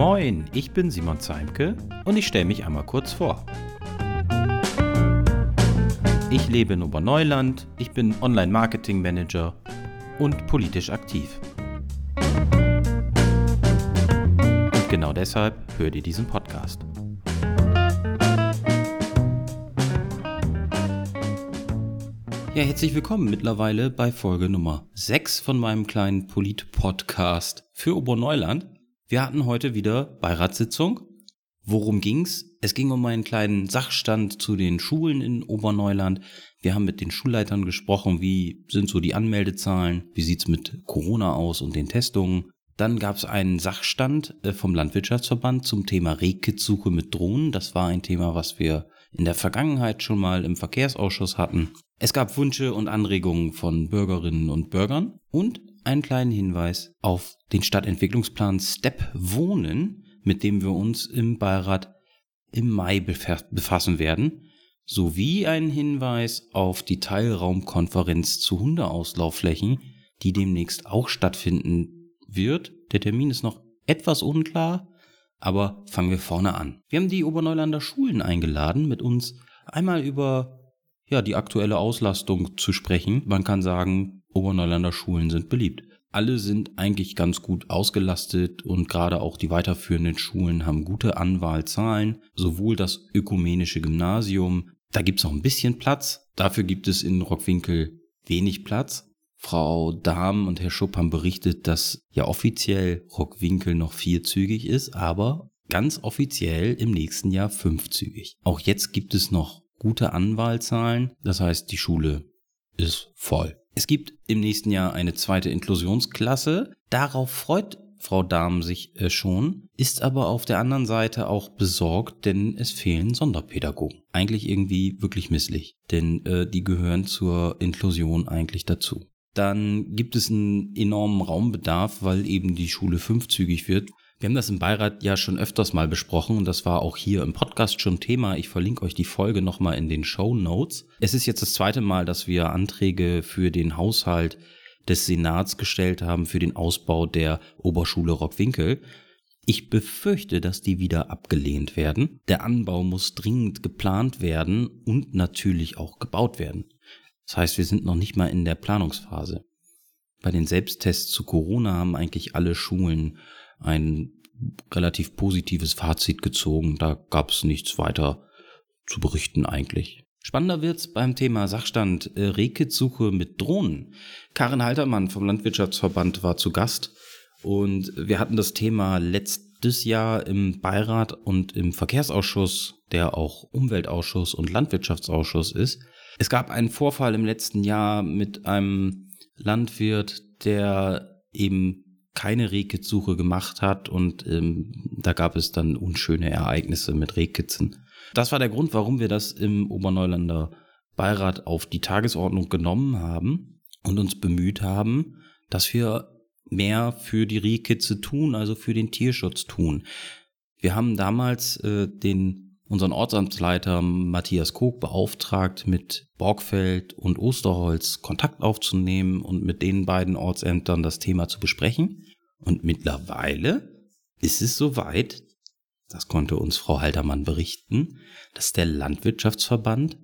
Moin, ich bin Simon Zeimke und ich stelle mich einmal kurz vor. Ich lebe in Oberneuland, ich bin Online-Marketing-Manager und politisch aktiv. Und genau deshalb hört ihr diesen Podcast. Ja, herzlich willkommen mittlerweile bei Folge Nummer 6 von meinem kleinen Polit-Podcast für Oberneuland. Wir hatten heute wieder Beiratssitzung. Worum ging's? Es ging um einen kleinen Sachstand zu den Schulen in Oberneuland. Wir haben mit den Schulleitern gesprochen, wie sind so die Anmeldezahlen, wie sieht's mit Corona aus und den Testungen. Dann gab es einen Sachstand äh, vom Landwirtschaftsverband zum Thema Rehkitzsuche mit Drohnen. Das war ein Thema, was wir in der Vergangenheit schon mal im Verkehrsausschuss hatten. Es gab Wünsche und Anregungen von Bürgerinnen und Bürgern und einen kleinen Hinweis auf den Stadtentwicklungsplan Step Wohnen, mit dem wir uns im Beirat im Mai befassen werden, sowie einen Hinweis auf die Teilraumkonferenz zu Hundeauslaufflächen, die demnächst auch stattfinden wird. Der Termin ist noch etwas unklar, aber fangen wir vorne an. Wir haben die Oberneulander Schulen eingeladen, mit uns einmal über ja, die aktuelle Auslastung zu sprechen. Man kann sagen, Oberneulander Schulen sind beliebt. Alle sind eigentlich ganz gut ausgelastet und gerade auch die weiterführenden Schulen haben gute Anwahlzahlen. Sowohl das ökumenische Gymnasium, da gibt es noch ein bisschen Platz. Dafür gibt es in Rockwinkel wenig Platz. Frau Dahm und Herr Schupp haben berichtet, dass ja offiziell Rockwinkel noch vierzügig ist, aber ganz offiziell im nächsten Jahr fünfzügig. Auch jetzt gibt es noch gute Anwahlzahlen. Das heißt, die Schule ist voll. Es gibt im nächsten Jahr eine zweite Inklusionsklasse. Darauf freut Frau Dahm sich äh, schon, ist aber auf der anderen Seite auch besorgt, denn es fehlen Sonderpädagogen. Eigentlich irgendwie wirklich misslich, denn äh, die gehören zur Inklusion eigentlich dazu. Dann gibt es einen enormen Raumbedarf, weil eben die Schule fünfzügig wird. Wir haben das im Beirat ja schon öfters mal besprochen und das war auch hier im Podcast schon Thema. Ich verlinke euch die Folge nochmal in den Show Notes. Es ist jetzt das zweite Mal, dass wir Anträge für den Haushalt des Senats gestellt haben für den Ausbau der Oberschule Rockwinkel. Ich befürchte, dass die wieder abgelehnt werden. Der Anbau muss dringend geplant werden und natürlich auch gebaut werden. Das heißt, wir sind noch nicht mal in der Planungsphase. Bei den Selbsttests zu Corona haben eigentlich alle Schulen ein relativ positives Fazit gezogen. Da gab es nichts weiter zu berichten eigentlich. Spannender wird's beim Thema Sachstand äh, Rehkitzsuche mit Drohnen. Karin Haltermann vom Landwirtschaftsverband war zu Gast und wir hatten das Thema letztes Jahr im Beirat und im Verkehrsausschuss, der auch Umweltausschuss und Landwirtschaftsausschuss ist. Es gab einen Vorfall im letzten Jahr mit einem Landwirt, der eben keine Rehkitzsuche gemacht hat und ähm, da gab es dann unschöne Ereignisse mit Rehkitzen. Das war der Grund, warum wir das im Oberneulander Beirat auf die Tagesordnung genommen haben und uns bemüht haben, dass wir mehr für die Rehkitze tun, also für den Tierschutz tun. Wir haben damals äh, den unseren Ortsamtsleiter Matthias Kog beauftragt, mit Borgfeld und Osterholz Kontakt aufzunehmen und mit den beiden Ortsämtern das Thema zu besprechen. Und mittlerweile ist es soweit, das konnte uns Frau Haltermann berichten, dass der Landwirtschaftsverband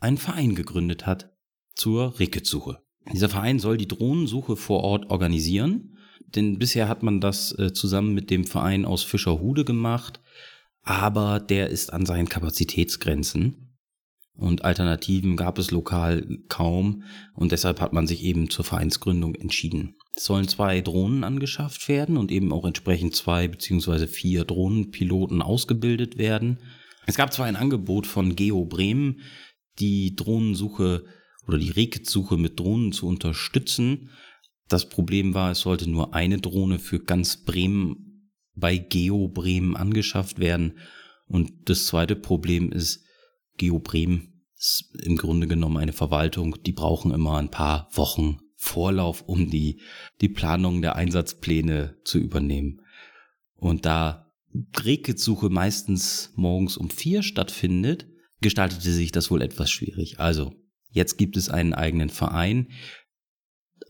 einen Verein gegründet hat zur Ricketsuche. Dieser Verein soll die Drohnensuche vor Ort organisieren, denn bisher hat man das äh, zusammen mit dem Verein aus Fischerhude gemacht aber der ist an seinen Kapazitätsgrenzen und Alternativen gab es lokal kaum und deshalb hat man sich eben zur Vereinsgründung entschieden. Es sollen zwei Drohnen angeschafft werden und eben auch entsprechend zwei beziehungsweise vier Drohnenpiloten ausgebildet werden. Es gab zwar ein Angebot von Geo Bremen, die Drohnensuche oder die Rekitsuche mit Drohnen zu unterstützen. Das Problem war, es sollte nur eine Drohne für ganz Bremen bei Geo Bremen angeschafft werden. Und das zweite Problem ist, Geo Bremen ist im Grunde genommen eine Verwaltung, die brauchen immer ein paar Wochen Vorlauf, um die, die Planung der Einsatzpläne zu übernehmen. Und da Drehkitzsuche meistens morgens um vier stattfindet, gestaltete sich das wohl etwas schwierig. Also, jetzt gibt es einen eigenen Verein.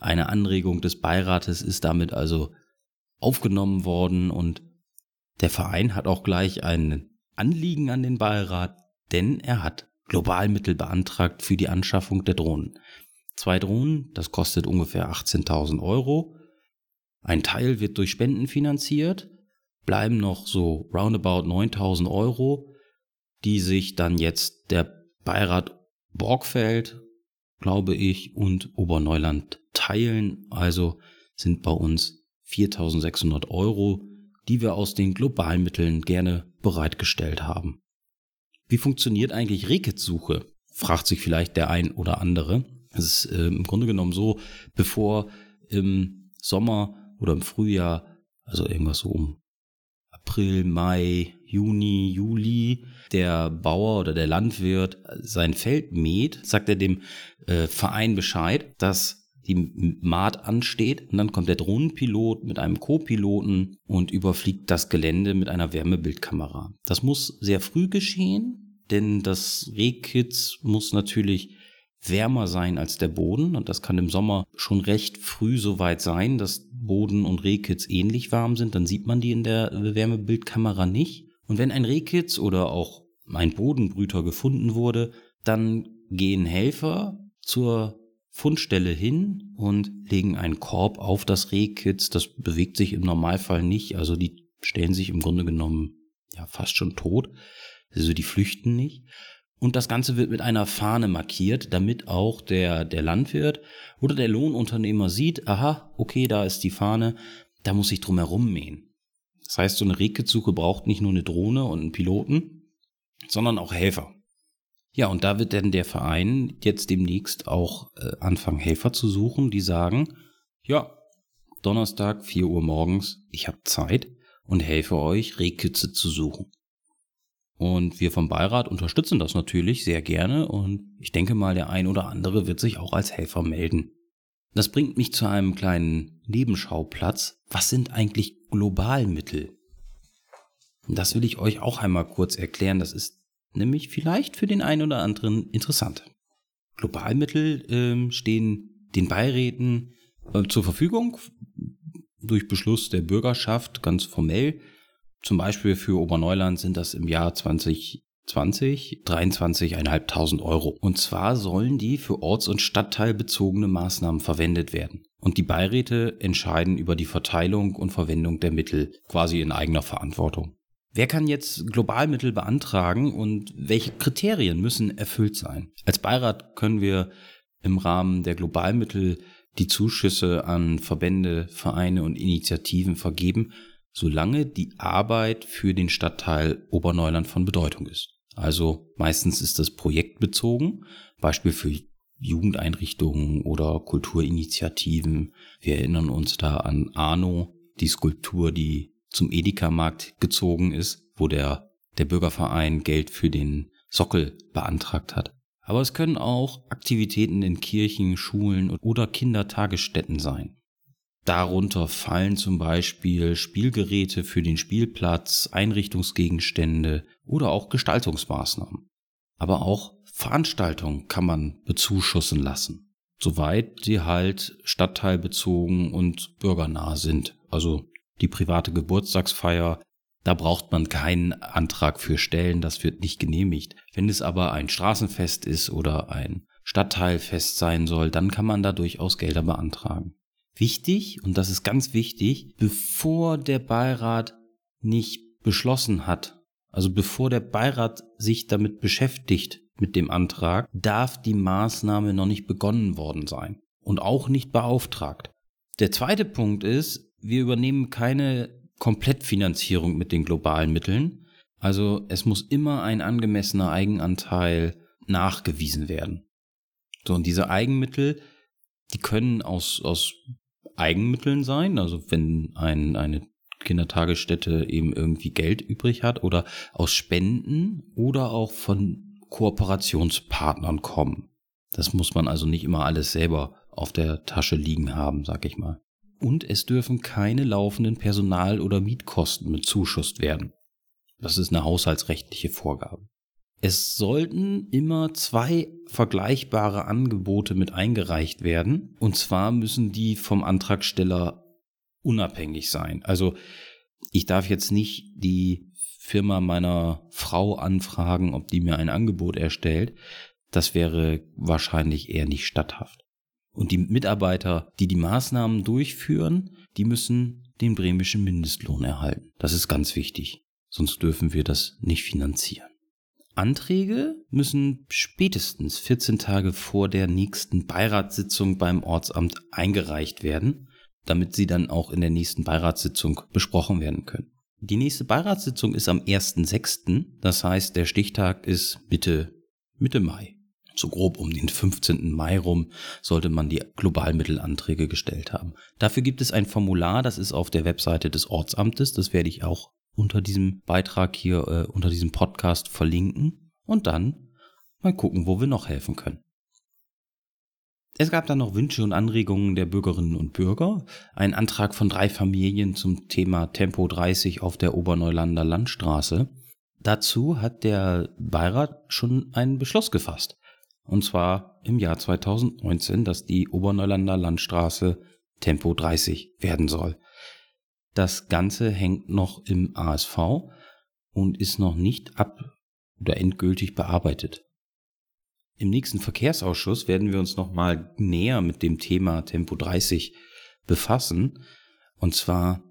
Eine Anregung des Beirates ist damit also aufgenommen worden und Der Verein hat auch gleich ein Anliegen an den Beirat, denn er hat Globalmittel beantragt für die Anschaffung der Drohnen. Zwei Drohnen, das kostet ungefähr 18.000 Euro. Ein Teil wird durch Spenden finanziert, bleiben noch so roundabout 9.000 Euro, die sich dann jetzt der Beirat Borgfeld, glaube ich, und Oberneuland teilen. Also sind bei uns 4.600 Euro, die wir aus den Globalmitteln gerne bereitgestellt haben. Wie funktioniert eigentlich Rehkitzsuche? fragt sich vielleicht der ein oder andere. Es ist äh, im Grunde genommen so, bevor im Sommer oder im Frühjahr, also irgendwas so um April, Mai, Juni, Juli, der Bauer oder der Landwirt sein Feld mäht, sagt er dem äh, Verein Bescheid, dass die Maat ansteht und dann kommt der Drohnenpilot mit einem Co-Piloten und überfliegt das Gelände mit einer Wärmebildkamera. Das muss sehr früh geschehen, denn das Rehkitz muss natürlich wärmer sein als der Boden und das kann im Sommer schon recht früh so weit sein, dass Boden und Rehkitz ähnlich warm sind, dann sieht man die in der Wärmebildkamera nicht. Und wenn ein Rehkitz oder auch ein Bodenbrüter gefunden wurde, dann gehen Helfer zur Fundstelle hin und legen einen Korb auf das Rehkitz. Das bewegt sich im Normalfall nicht, also die stellen sich im Grunde genommen ja fast schon tot. Also die flüchten nicht. Und das Ganze wird mit einer Fahne markiert, damit auch der, der Landwirt oder der Lohnunternehmer sieht, aha, okay, da ist die Fahne, da muss ich drum herum mähen. Das heißt, so eine Rehkitzsuche braucht nicht nur eine Drohne und einen Piloten, sondern auch Helfer. Ja, und da wird dann der Verein jetzt demnächst auch äh, anfangen, Helfer zu suchen, die sagen, ja, Donnerstag, 4 Uhr morgens, ich habe Zeit und helfe euch, Rehkitze zu suchen. Und wir vom Beirat unterstützen das natürlich sehr gerne und ich denke mal, der ein oder andere wird sich auch als Helfer melden. Das bringt mich zu einem kleinen Nebenschauplatz. Was sind eigentlich Globalmittel? Das will ich euch auch einmal kurz erklären. Das ist nämlich vielleicht für den einen oder anderen interessant. Globalmittel äh, stehen den Beiräten äh, zur Verfügung durch Beschluss der Bürgerschaft ganz formell zum Beispiel für Oberneuland sind das im Jahr 2020 23.500 Euro. Und zwar sollen die für orts- und stadtteilbezogene Maßnahmen verwendet werden. Und die Beiräte entscheiden über die Verteilung und Verwendung der Mittel quasi in eigener Verantwortung. Wer kann jetzt Globalmittel beantragen und welche Kriterien müssen erfüllt sein? Als Beirat können wir im Rahmen der Globalmittel die Zuschüsse an Verbände, Vereine und Initiativen vergeben solange die Arbeit für den Stadtteil Oberneuland von Bedeutung ist. Also meistens ist das projektbezogen, Beispiel für Jugendeinrichtungen oder Kulturinitiativen. Wir erinnern uns da an Arno, die Skulptur, die zum Edeka-Markt gezogen ist, wo der, der Bürgerverein Geld für den Sockel beantragt hat. Aber es können auch Aktivitäten in Kirchen, Schulen oder Kindertagesstätten sein. Darunter fallen zum Beispiel Spielgeräte für den Spielplatz, Einrichtungsgegenstände oder auch Gestaltungsmaßnahmen. Aber auch Veranstaltungen kann man bezuschussen lassen, soweit sie halt stadtteilbezogen und bürgernah sind. Also die private Geburtstagsfeier, da braucht man keinen Antrag für stellen, das wird nicht genehmigt. Wenn es aber ein Straßenfest ist oder ein Stadtteilfest sein soll, dann kann man da durchaus Gelder beantragen wichtig, und das ist ganz wichtig, bevor der Beirat nicht beschlossen hat, also bevor der Beirat sich damit beschäftigt mit dem Antrag, darf die Maßnahme noch nicht begonnen worden sein und auch nicht beauftragt. Der zweite Punkt ist, wir übernehmen keine Komplettfinanzierung mit den globalen Mitteln. Also es muss immer ein angemessener Eigenanteil nachgewiesen werden. So, und diese Eigenmittel, die können aus, aus Eigenmitteln sein, also wenn ein, eine Kindertagesstätte eben irgendwie Geld übrig hat oder aus Spenden oder auch von Kooperationspartnern kommen. Das muss man also nicht immer alles selber auf der Tasche liegen haben, sag ich mal. Und es dürfen keine laufenden Personal- oder Mietkosten bezuschusst werden. Das ist eine haushaltsrechtliche Vorgabe. Es sollten immer zwei vergleichbare Angebote mit eingereicht werden. Und zwar müssen die vom Antragsteller unabhängig sein. Also Ich darf jetzt nicht die Firma meiner Frau anfragen, ob die mir ein Angebot erstellt. Das wäre wahrscheinlich eher nicht statthaft. Und die Mitarbeiter, die die Maßnahmen durchführen, die müssen den bremischen Mindestlohn erhalten. Das ist ganz wichtig. Sonst dürfen wir das nicht finanzieren. Anträge müssen spätestens 14 Tage vor der nächsten Beiratssitzung beim Ortsamt eingereicht werden, damit sie dann auch in der nächsten Beiratssitzung besprochen werden können. Die nächste Beiratssitzung ist am 1.6., das heißt, der Stichtag ist Mitte, Mitte Mai. So grob um den 15. Mai rum sollte man die Globalmittelanträge gestellt haben. Dafür gibt es ein Formular, das ist auf der Webseite des Ortsamtes, das werde ich auch unter diesem Beitrag hier, äh, unter diesem Podcast verlinken und dann mal gucken, wo wir noch helfen können. Es gab dann noch Wünsche und Anregungen der Bürgerinnen und Bürger. Ein Antrag von drei Familien zum Thema Tempo 30 auf der Oberneulander Landstraße. Dazu hat der Beirat schon einen Beschluss gefasst. Und zwar im Jahr 2019, dass die Oberneulander Landstraße Tempo 30 werden soll. Das Ganze hängt noch im ASV und ist noch nicht ab oder endgültig bearbeitet. Im nächsten Verkehrsausschuss werden wir uns nochmal näher mit dem Thema Tempo 30 befassen. Und zwar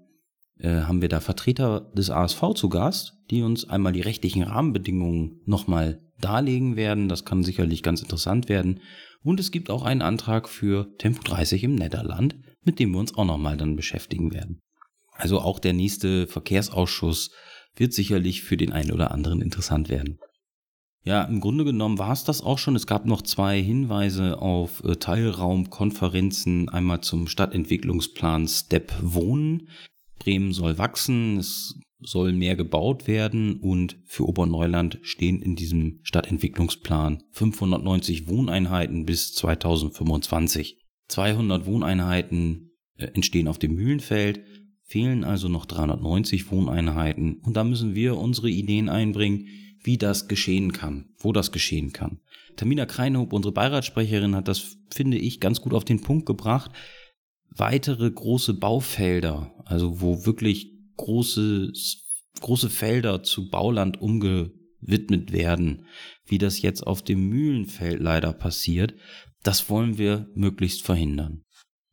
äh, haben wir da Vertreter des ASV zu Gast, die uns einmal die rechtlichen Rahmenbedingungen nochmal darlegen werden. Das kann sicherlich ganz interessant werden. Und es gibt auch einen Antrag für Tempo 30 im Niederland, mit dem wir uns auch nochmal dann beschäftigen werden. Also auch der nächste Verkehrsausschuss wird sicherlich für den einen oder anderen interessant werden. Ja, im Grunde genommen war es das auch schon. Es gab noch zwei Hinweise auf äh, Teilraumkonferenzen. Einmal zum Stadtentwicklungsplan Step Wohnen. Bremen soll wachsen, es soll mehr gebaut werden und für Oberneuland stehen in diesem Stadtentwicklungsplan 590 Wohneinheiten bis 2025. 200 Wohneinheiten äh, entstehen auf dem Mühlenfeld, fehlen also noch 390 Wohneinheiten und da müssen wir unsere Ideen einbringen, wie das geschehen kann, wo das geschehen kann. Tamina Kreinhoop, unsere Beiratssprecherin, hat das, finde ich, ganz gut auf den Punkt gebracht. Weitere große Baufelder, also wo wirklich große, große Felder zu Bauland umgewidmet werden, wie das jetzt auf dem Mühlenfeld leider passiert, das wollen wir möglichst verhindern.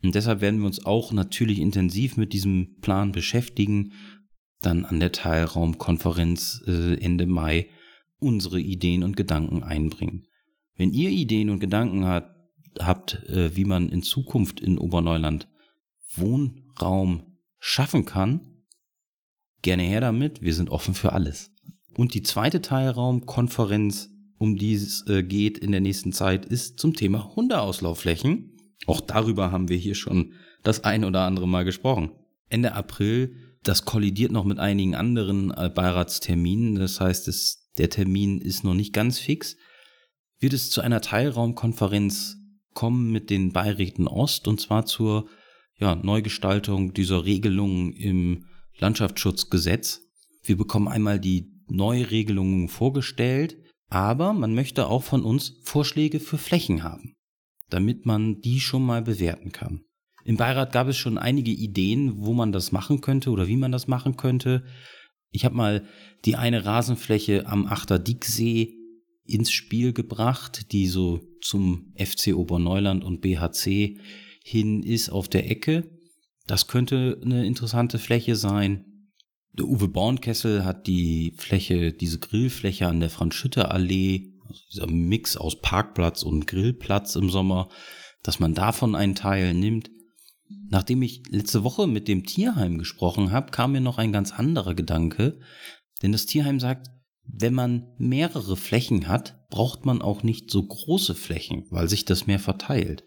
Und deshalb werden wir uns auch natürlich intensiv mit diesem Plan beschäftigen, dann an der Teilraumkonferenz äh, Ende Mai unsere Ideen und Gedanken einbringen. Wenn ihr Ideen und Gedanken hat, habt, äh, wie man in Zukunft in Oberneuland Wohnraum schaffen kann, gerne her damit, wir sind offen für alles. Und die zweite Teilraumkonferenz, um die es äh, geht in der nächsten Zeit, ist zum Thema Hundeauslaufflächen. Auch darüber haben wir hier schon das ein oder andere Mal gesprochen. Ende April, das kollidiert noch mit einigen anderen äh, Beiratsterminen. Das heißt, es, der Termin ist noch nicht ganz fix. Wird es zu einer Teilraumkonferenz kommen mit den Beiräten Ost und zwar zur ja, Neugestaltung dieser Regelungen im Landschaftsschutzgesetz. Wir bekommen einmal die Neuregelungen vorgestellt, aber man möchte auch von uns Vorschläge für Flächen haben damit man die schon mal bewerten kann. Im Beirat gab es schon einige Ideen, wo man das machen könnte oder wie man das machen könnte. Ich habe mal die eine Rasenfläche am Achter Dieksee ins Spiel gebracht, die so zum FC Oberneuland und BHC hin ist auf der Ecke. Das könnte eine interessante Fläche sein. Der Uwe Bornkessel hat die Fläche, diese Grillfläche an der Franz-Schütte-Allee dieser Mix aus Parkplatz und Grillplatz im Sommer, dass man davon einen Teil nimmt. Nachdem ich letzte Woche mit dem Tierheim gesprochen habe, kam mir noch ein ganz anderer Gedanke, denn das Tierheim sagt, wenn man mehrere Flächen hat, braucht man auch nicht so große Flächen, weil sich das mehr verteilt.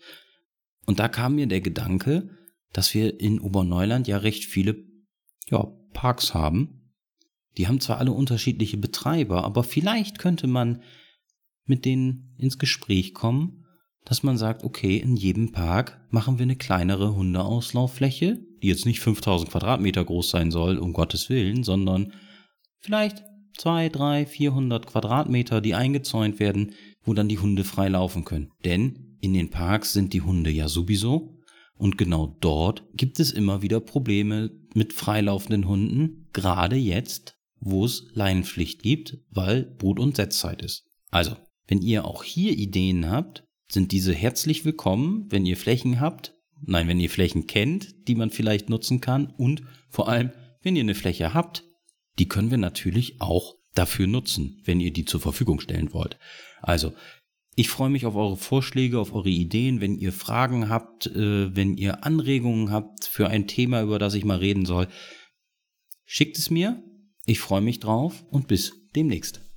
Und da kam mir der Gedanke, dass wir in Oberneuland ja recht viele ja, Parks haben. Die haben zwar alle unterschiedliche Betreiber, aber vielleicht könnte man mit denen ins Gespräch kommen, dass man sagt, okay, in jedem Park machen wir eine kleinere Hundeauslauffläche, die jetzt nicht 5000 Quadratmeter groß sein soll, um Gottes Willen, sondern vielleicht zwei, drei, 400 Quadratmeter, die eingezäunt werden, wo dann die Hunde frei laufen können. Denn in den Parks sind die Hunde ja sowieso Und genau dort gibt es immer wieder Probleme mit freilaufenden Hunden, gerade jetzt, wo es Leinenpflicht gibt, weil Brut- und Setzzeit ist. Also, wenn ihr auch hier Ideen habt, sind diese herzlich willkommen, wenn ihr Flächen habt, nein, wenn ihr Flächen kennt, die man vielleicht nutzen kann und vor allem, wenn ihr eine Fläche habt, die können wir natürlich auch dafür nutzen, wenn ihr die zur Verfügung stellen wollt. Also, ich freue mich auf eure Vorschläge, auf eure Ideen, wenn ihr Fragen habt, äh, wenn ihr Anregungen habt für ein Thema, über das ich mal reden soll. Schickt es mir. Ich freue mich drauf und bis demnächst.